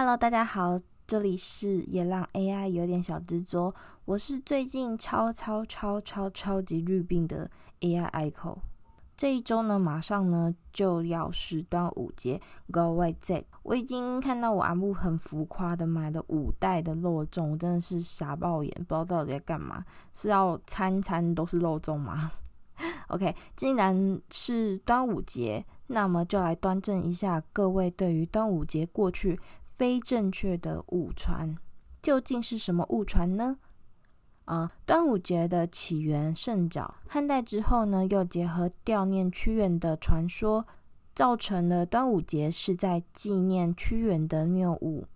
Hello，大家好，这里是也让 AI 有点小执着。我是最近超超超超超级绿病的 AI Echo。这一周呢，马上呢就要是端午节，Go Y Z。我已经看到我阿木很浮夸的买了五袋的肉粽，真的是傻爆眼，不知道到底在干嘛，是要餐餐都是肉粽吗？OK，既然是端午节，那么就来端正一下各位对于端午节过去非正确的误传，究竟是什么误传呢？啊、端午节的起源甚早，汉代之后呢，又结合悼念屈原的传说，造成了端午节是在纪念屈原的谬误。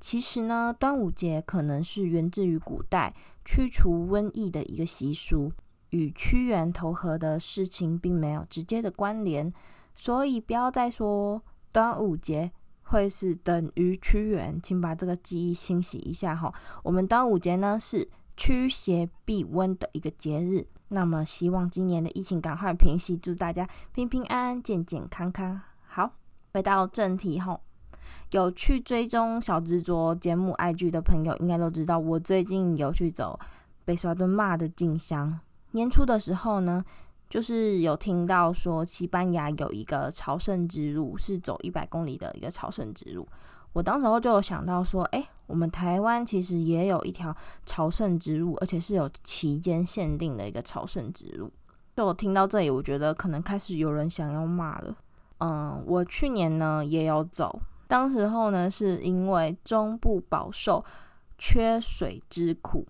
其实呢，端午节可能是源自于古代驱除瘟疫的一个习俗，与屈原投河的事情并没有直接的关联，所以不要再说端午节会是等于屈原，请把这个记忆清洗一下哈。我们端午节呢是。驱邪避瘟的一个节日，那么希望今年的疫情赶快平息，祝大家平平安安、健健康康。好，回到正题后，有去追踪小执着节目 IG 的朋友，应该都知道，我最近有去走北沙墩妈的进香。年初的时候呢，就是有听到说西班牙有一个朝圣之路，是走一百公里的一个朝圣之路。我当时候就有想到说，哎、我们台湾其实也有一条朝圣之路，而且是有期间限定的一个朝圣之路。就我听到这里，我觉得可能开始有人想要骂了。嗯，我去年呢也有走，当时候呢是因为中部饱受缺水之苦，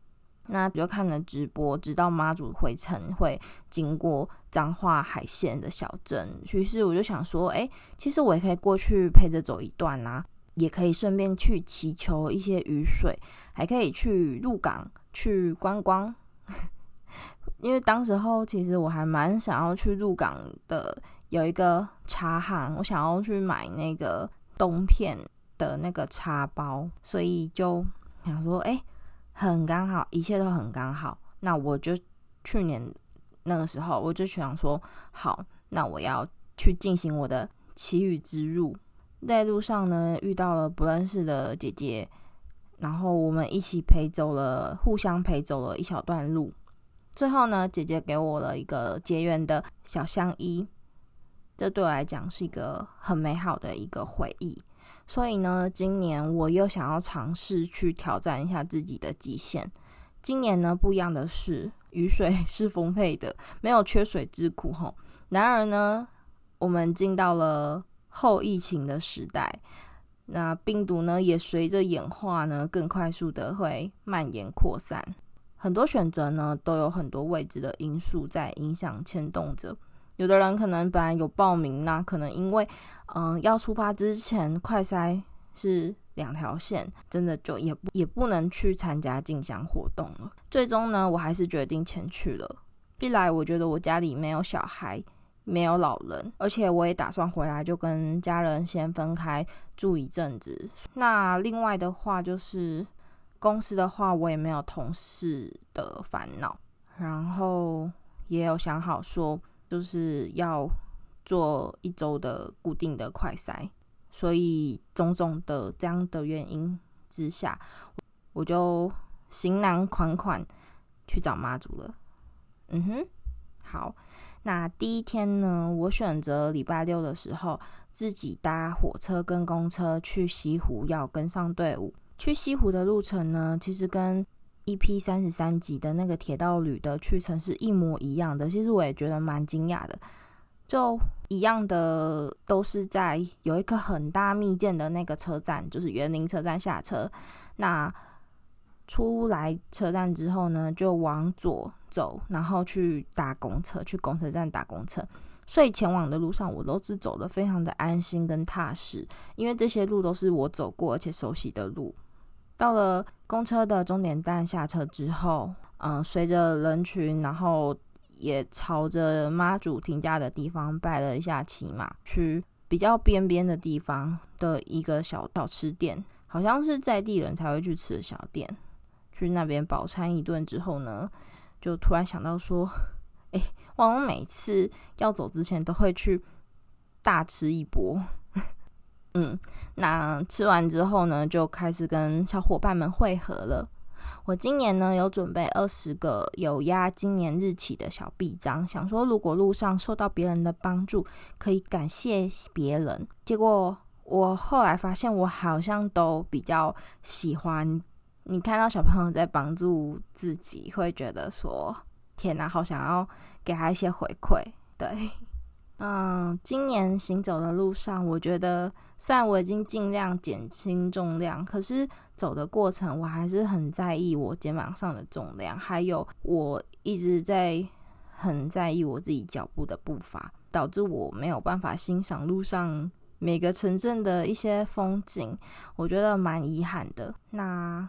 那就看了直播，直到妈祖回程会经过彰化海线的小镇，于是我就想说，哎、其实我也可以过去陪着走一段啊。也可以顺便去祈求一些雨水，还可以去鹿港去观光。因为当时候其实我还蛮想要去鹿港的，有一个茶行，我想要去买那个冬片的那个茶包，所以就想说，哎，很刚好，一切都很刚好。那我就去年那个时候，我就想说，好，那我要去进行我的奇遇之路。在路上呢，遇到了不认识的姐姐，然后我们一起陪走了，互相陪走了一小段路。最后呢，姐姐给我了一个结缘的小香衣，这对我来讲是一个很美好的一个回忆。所以呢，今年我又想要尝试去挑战一下自己的极限。今年呢，不一样的是，雨水 是丰沛的，没有缺水之苦吼。然而呢，我们进到了。后疫情的时代，那病毒呢也随着演化呢更快速的会蔓延扩散。很多选择呢都有很多未知的因素在影响牵动着。有的人可能本来有报名，那可能因为嗯、要出发之前快筛是两条线，真的就也不也不能去参加进香活动了。最终呢，我还是决定前去了。一来我觉得我家里没有小孩。没有老人，而且我也打算回来就跟家人先分开住一阵子。那另外的话就是公司的话，我也没有同事的烦恼，然后也有想好说就是要做一周的固定的快筛，所以种种的这样的原因之下，我就行囊款款去找妈祖了。嗯哼，好。那第一天呢，我选择礼拜六的时候自己搭火车跟公车去西湖，要跟上队伍。去西湖的路程呢，其实跟 EP 三十三集的那个铁道旅的去程是一模一样的。其实我也觉得蛮惊讶的，就一样的，都是在有一个很大密建的那个车站，就是园林车站下车。那出来车站之后呢，就往左走，然后去搭公车，去公车站搭公车。所以前往的路上，我都是走得非常的安心跟踏实，因为这些路都是我走过而且熟悉的路。到了公车的终点站下车之后，嗯，随着人群，然后也朝着妈祖停驾的地方拜了一下骑马，去比较边边的地方的一个小小吃店，好像是在地人才会去吃的小店。去那边饱餐一顿之后呢，就突然想到说，哎、欸，我每次要走之前都会去大吃一波。嗯，那吃完之后呢，就开始跟小伙伴们会合了。我今年呢有准备二十个有压今年日期的小臂章，想说如果路上受到别人的帮助，可以感谢别人。结果我后来发现，我好像都比较喜欢你看到小朋友在帮助自己，会觉得说天哪，好想要给他一些回馈。对，嗯，今年行走的路上，我觉得虽然我已经尽量减轻重量，可是。走的过程，我还是很在意我肩膀上的重量，还有我一直在很在意我自己脚步的步伐，导致我没有办法欣赏路上每个城镇的一些风景，我觉得蛮遗憾的。那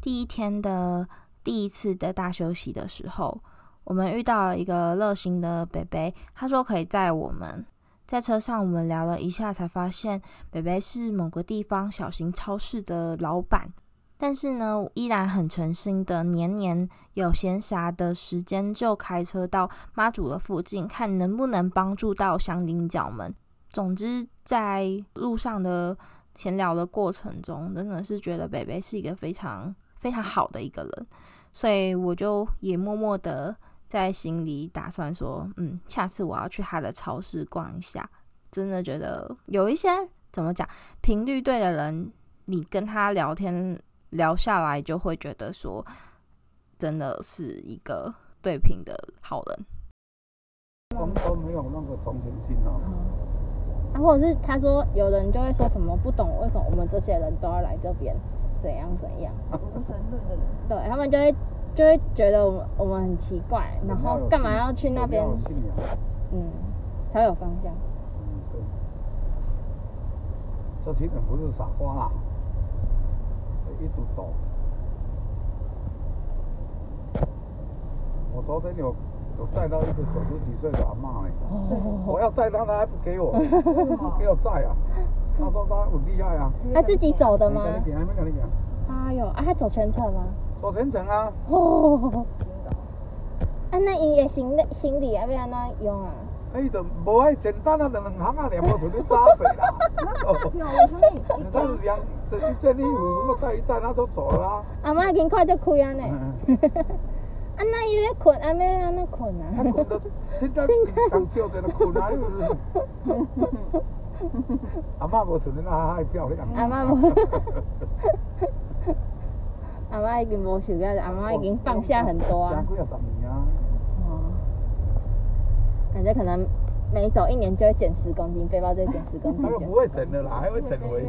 第一天的第一次的大休息的时候，我们遇到了一个热心的北北，他说可以载我们。在车上，我们聊了一下，才发现北北是某个地方小型超市的老板，但是呢，依然很诚心的，年年有闲暇的时间就开车到妈祖的附近，看能不能帮助到香顶脚们。总之，在路上的闲聊的过程中，真的是觉得北北是一个非常非常好的一个人，所以我就也默默的。在心里打算说，嗯，下次我要去他的超市逛一下。真的觉得有一些怎么讲，频率对的人，你跟他聊天聊下来，就会觉得说，真的是一个对频的好人。都都没有那个同情心哦。啊，或者是他说有人就会说什么不懂为什么我们这些人都要来这边，怎样怎样。无神论的人，对他们就会。就会觉得我们我们很奇怪，然后干嘛要去那边？嗯，才有方向。嗯，对。这群人不是傻瓜啦，一直走。我昨天有有载到一个九十几岁的阿嬷呢，我要载他，他还不给我，不给我载啊？他说他很厉害啊。他自己走的吗？没跟你讲，还没跟你讲。哎呦，啊，他走全程吗？走全程啊！哦，啊，那伊的行李行李要要安怎用啊？伊就无爱简单啊，两两行啊，两无像你早死啦。哦，他是两，这一件衣服什么带一带，那就走了啊。阿妈已经快就开啊呢。啊，那伊咧困，安尼安尼困啊？他困到现在刚叫在那困啊，阿妈无像你那海漂亮。阿妈无。阿妈已经无想了，阿妈已经放下很多啊。哦。感觉可能每走一年就会减十公斤，背包就会减十公斤。那个不会减的啦，还会减回。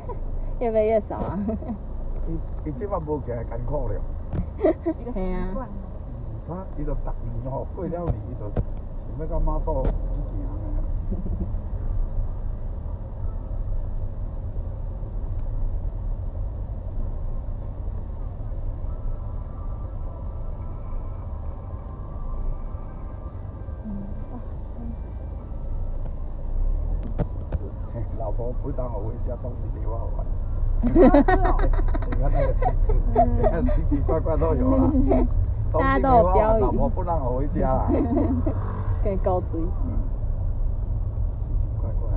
越背越少啊。伊伊这摆无行艰苦了。嘿啊。他伊就逐年吼过了年，伊就想要到妈祖去行。我不当我回家东西给我玩，你看那个奇奇，奇奇怪怪都有了，大家都有标语。老婆不让我回家了，给高追。嗯，奇奇怪怪。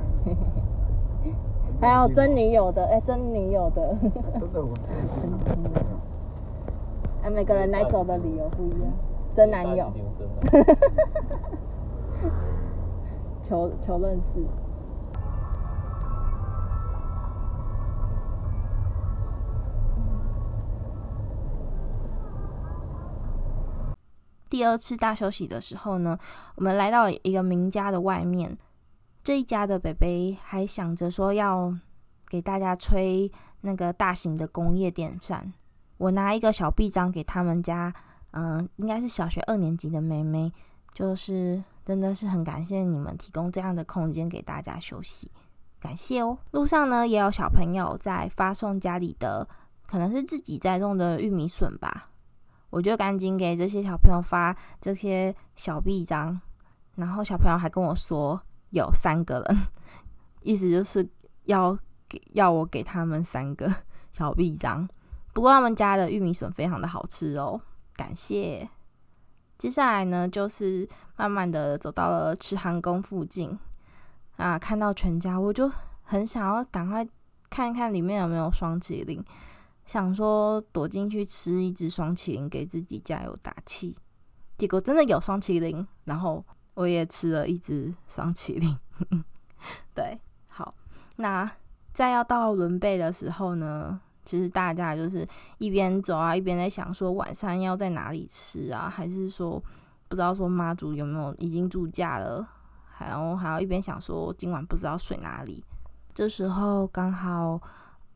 还有真女友的，哎，真女友的。真的很开心。哎，每个人来走的理由不一样，真男友。求求认识。第二次大休息的时候呢，我们来到一个名家的外面。这一家的北北还想着说要给大家吹那个大型的工业电扇。我拿一个小臂章给他们家，嗯、应该是小学二年级的妹妹，就是真的是很感谢你们提供这样的空间给大家休息，感谢哦。路上呢也有小朋友在发送家里的，可能是自己栽种的玉米笋吧。我就赶紧给这些小朋友发这些小臂章，然后小朋友还跟我说有三个人，意思就是要给要我给他们三个小臂章。不过他们家的玉米笋非常的好吃哦，感谢。接下来呢，就是慢慢的走到了慈航宫附近啊，看到全家我就很想要赶快看一看里面有没有双淇淋，想说躲进去吃一只双麒麟给自己加油打气。结果真的有双麒麟，然后我也吃了一只双麒麟。对，好，那在要到伦贝的时候呢，其实大家就是一边走啊，一边在想说晚上要在哪里吃啊，还是说不知道说妈祖有没有已经住驾了，还要还要一边想说今晚不知道睡哪里。这时候刚好，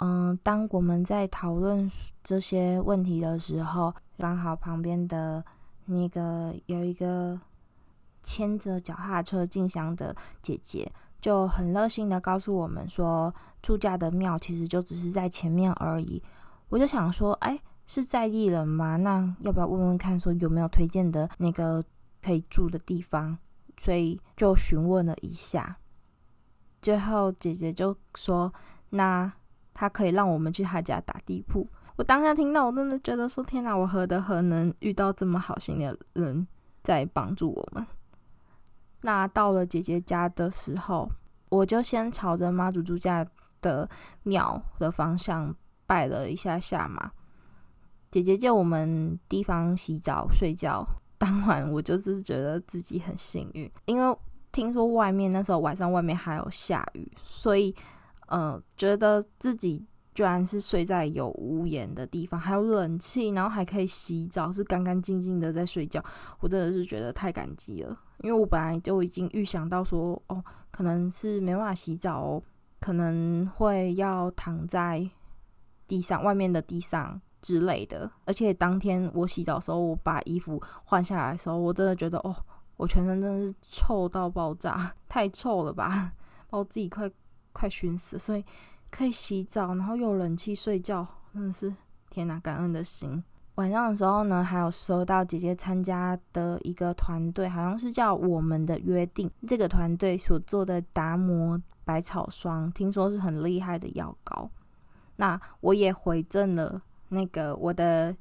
嗯，当我们在讨论这些问题的时候，刚好旁边的那个有一个牵着脚踏车进香的姐姐。就很热心的告诉我们说，住家的庙其实就只是在前面而已。我就想说，哎，是在地人吗？那要不要问问看，说有没有推荐的那个可以住的地方？所以就询问了一下，最后姐姐就说，那他可以让我们去他家打地铺。我当下听到，我真的觉得说，天哪，我何德何能遇到这么好心的人在帮助我们。那到了姐姐家的时候，我就先朝着妈祖住家的庙的方向拜了一下下嘛。姐姐借我们地方洗澡睡觉，当晚我就是觉得自己很幸运，因为听说外面那时候晚上外面还有下雨，所以呃，觉得自己。居然是睡在有屋檐的地方，还有冷气，然后还可以洗澡，是干干净净的在睡觉。我真的是觉得太感激了，因为我本来就已经预想到说，哦，可能是没办法洗澡哦，可能会要躺在地上，外面的地上之类的。而且当天我洗澡的时候，我把衣服换下来的时候，我真的觉得，哦，我全身真的是臭到爆炸，太臭了吧，把我自己快快熏死，所以。可以洗澡，然后又有冷气睡觉，真的是天哪，感恩的心。晚上的时候呢，还有收到姐姐参加的一个团队，好像是叫我们的约定。这个团队所做的达摩百草霜，听说是很厉害的药膏。那我也回赠了那个我的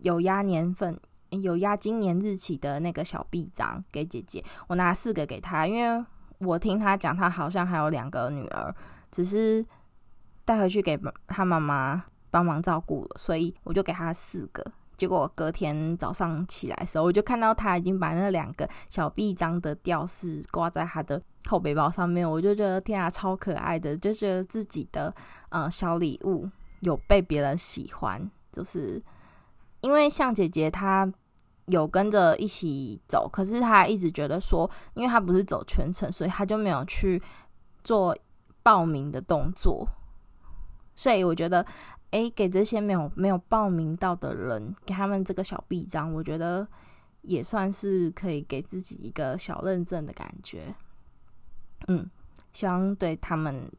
有压年份、有压今年日起的那个小臂章给姐姐。我拿四个给她，因为我听他讲，他好像还有两个女儿，只是。带回去给他妈妈帮忙照顾了，所以我就给他四个。结果隔天早上起来的时候，我就看到他已经把那两个小臂章的吊饰挂在他的后背包上面，我就觉得天啊，超可爱的，就觉得自己的呃小礼物有被别人喜欢，就是因为像姐姐她有跟着一起走，可是他一直觉得说，因为他不是走全程，所以他就没有去做报名的动作。所以我觉得，诶，给这些没有没有报名到的人，给他们这个小臂章，我觉得也算是可以给自己一个小认证的感觉。嗯，希望对他们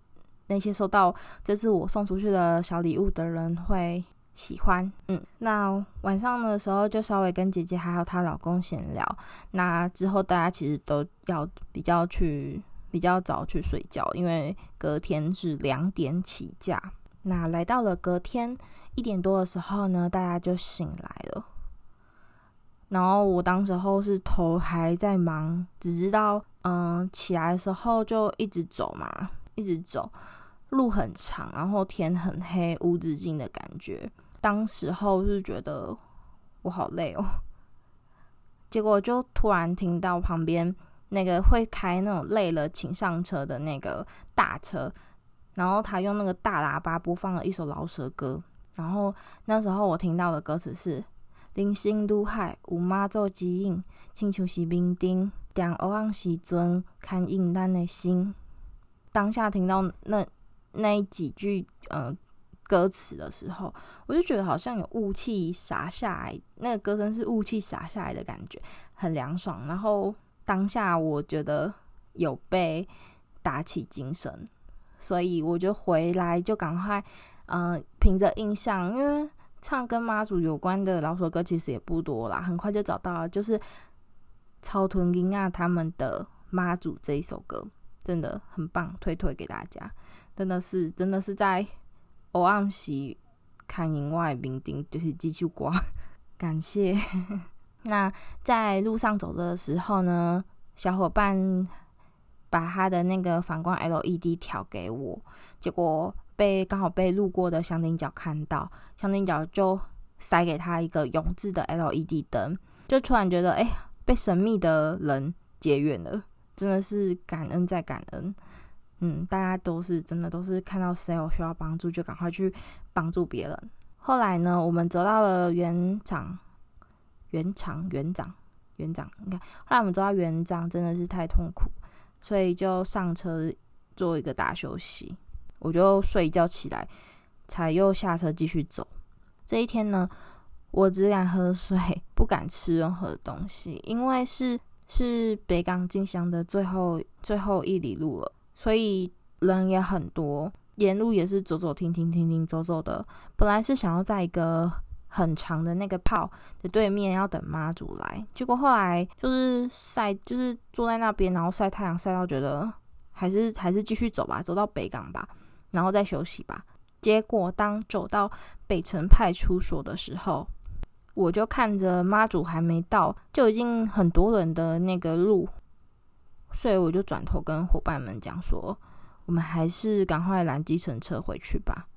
那些收到这次我送出去的小礼物的人会喜欢。嗯，那晚上的时候就稍微跟姐姐还有她老公闲聊。那之后大家其实都要比较去比较早去睡觉，因为隔天是两点起驾。那来到了隔天一点多的时候呢，大家就醒来了。然后我当时候是头还在忙，只知道嗯起来的时候就一直走嘛，一直走，路很长，然后天很黑，无止境的感觉。当时候是觉得我好累哦，结果就突然听到旁边那个会开那种累了请上车的那个大车。然后他用那个大喇叭播放了一首饶舌歌，然后那时候我听到的歌词是“人生如海，有妈做指引，亲像是明灯，点黑暗时阵，牵引咱的心”。当下听到那那几句呃歌词的时候，我就觉得好像有雾气洒下来，那个歌声是雾气洒下来的感觉，很凉爽。然后当下我觉得有被打起精神。所以我就回来，就赶快，嗯、呃，凭着印象，因为唱跟妈祖有关的饶舌歌其实也不多啦，很快就找到了，就是草屯囝仔他们的妈祖这一首歌，真的很棒，推推给大家，真的是真的是在我暗时看影外明灯，就是继续刮，感谢。那在路上走的时候呢，小伙伴。把他的那个反光 LED 调给我，结果被刚好被路过的香菱角看到，香菱角就塞给他一个永志的 LED 灯，就突然觉得哎、被神秘的人结缘了，真的是感恩再感恩。嗯，大家都是真的都是看到谁有需要帮助，就赶快去帮助别人。后来呢，我们走到了园长，园长，园长，园长，你看，后来我们走到园长，真的是太痛苦，所以就上车做一个大休息。我就睡一觉起来，才又下车继续走。这一天呢，我只敢喝水，不敢吃任何东西，因为是是北港进香的最后最后一里路了。所以人也很多，沿路也是走走停停停停走走的。本来是想要在一个很长的那个炮的对面要等妈祖来，结果后来就是晒，就是坐在那边，然后晒太阳晒到觉得还是还是继续走吧，走到北港吧，然后再休息吧。结果当走到北城派出所的时候，我就看着妈祖还没到，就已经很多人的那个路。所以我就转头跟伙伴们讲说：“我们还是赶快拦计程车回去吧。”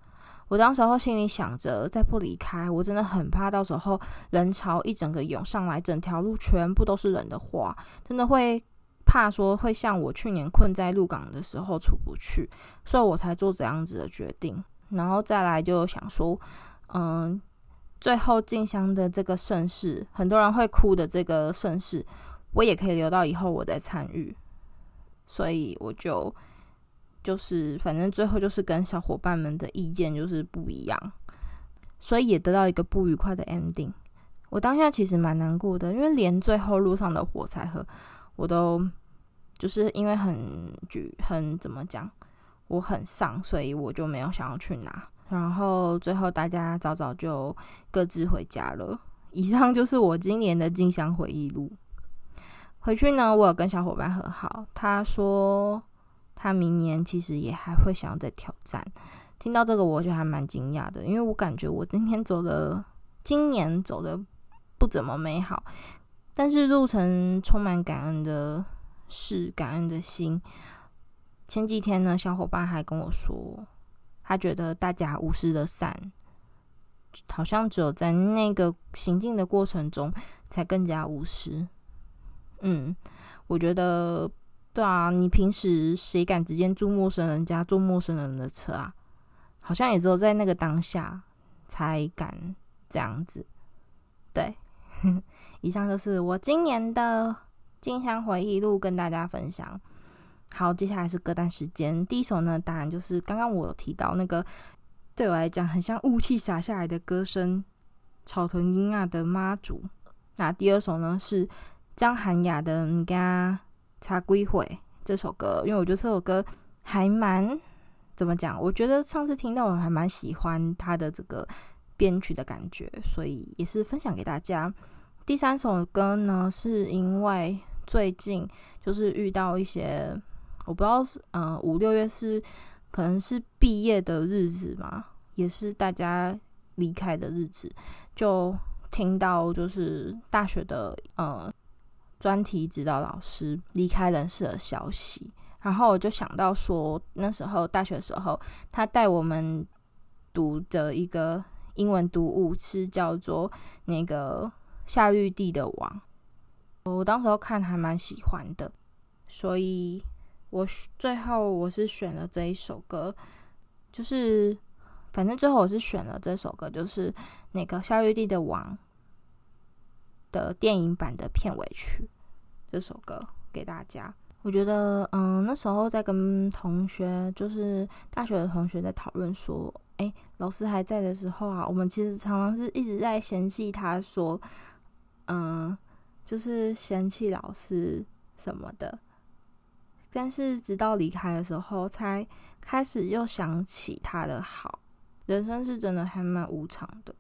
我当时候心里想着，再不离开，我真的很怕到时候人潮一整个涌上来，整条路全部都是人的话，真的会怕说会像我去年困在鹿港的时候出不去，所以我才做这样子的决定。然后再来就想说，嗯，最后进香的这个盛世，很多人会哭的这个盛世，我也可以留到以后我再参与。所以我就就是反正最后就是跟小伙伴们的意见就是不一样，所以也得到一个不愉快的 ending。我当下其实蛮难过的，因为连最后路上的火柴盒我都就是因为很举很怎么讲，我很丧，所以我就没有想要去拿。然后最后大家早早就各自回家了。以上就是我今年的进香回忆录。回去呢，我有跟小伙伴和好。他说他明年其实也还会想要再挑战。听到这个，我就还蛮惊讶的，因为我感觉我今天走的，今年走的不怎么美好，但是路程充满感恩的事，感恩的心。前几天呢，小伙伴还跟我说，他觉得大家无私的善，好像只有在那个行进的过程中，才更加无私。嗯，我觉得对啊，你平时谁敢直接住陌生人家，坐陌生人的车啊？好像也只有在那个当下才敢这样子。对，以上就是我今年的进香回忆录，跟大家分享。好，接下来是歌单时间。第一首呢，当然就是刚刚我有提到那个，对我来讲很像雾气洒下来的歌声，草屯音啊的妈祖。那第二首呢是。张涵雅的《你家茶归会》这首歌，因为我觉得这首歌还蛮怎么讲？我觉得上次听到我还蛮喜欢他的这个编曲的感觉，所以也是分享给大家。第三首歌呢，是因为最近就是遇到一些，我不知道是嗯五六月是可能是毕业的日子嘛，也是大家离开的日子，就听到就是大学的嗯。专题指导老师离开人世的消息，然后我就想到说，那时候大学的时候，他带我们读的一个英文读物是叫做那个夏玉帝的王，我当时候看还蛮喜欢的，所以我最后我是选了这一首歌，就是反正最后我是选了这首歌，就是那个夏玉帝的王。的电影版的片尾曲，这首歌给大家。我觉得，嗯，那时候在跟同学，就是大学的同学在讨论说，哎，老师还在的时候啊，我们其实常常是一直在嫌弃他，说，嗯，就是嫌弃老师什么的。但是直到离开的时候，才开始又想起他的好。人生是真的还蛮无常的。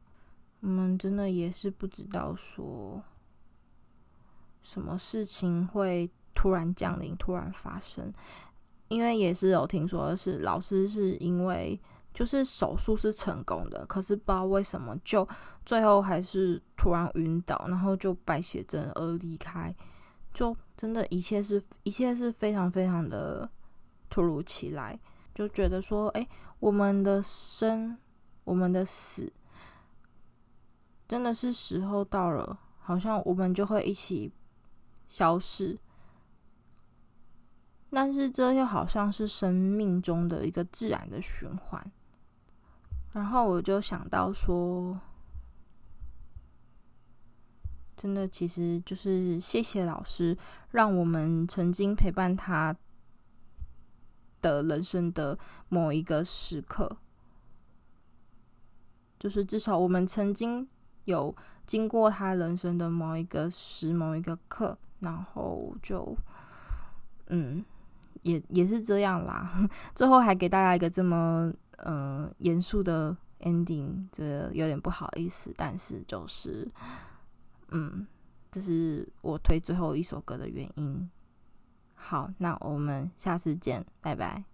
我们真的也是不知道说，什么事情会突然降临、突然发生，因为也是有听说的是，老师是因为就是手术是成功的，可是不知道为什么就最后还是突然晕倒，然后就败血症而离开。就真的，一切是一切是非常非常的突如其来，就觉得说，哎，我们的生，我们的死，真的是时候到了，好像我们就会一起消失。但是这又好像是生命中的一个自然的循环。然后我就想到说，真的，其实就是谢谢老师，让我们曾经陪伴他的人生的某一个时刻，就是至少我们曾经有经过他人生的某一个时、某一个刻，然后就，嗯。也也是这样啦，最后还给大家一个这么嗯严肃的 ending，这有点不好意思，但是就是嗯，这是我推最后一首歌的原因。好，那我们下次见，拜拜。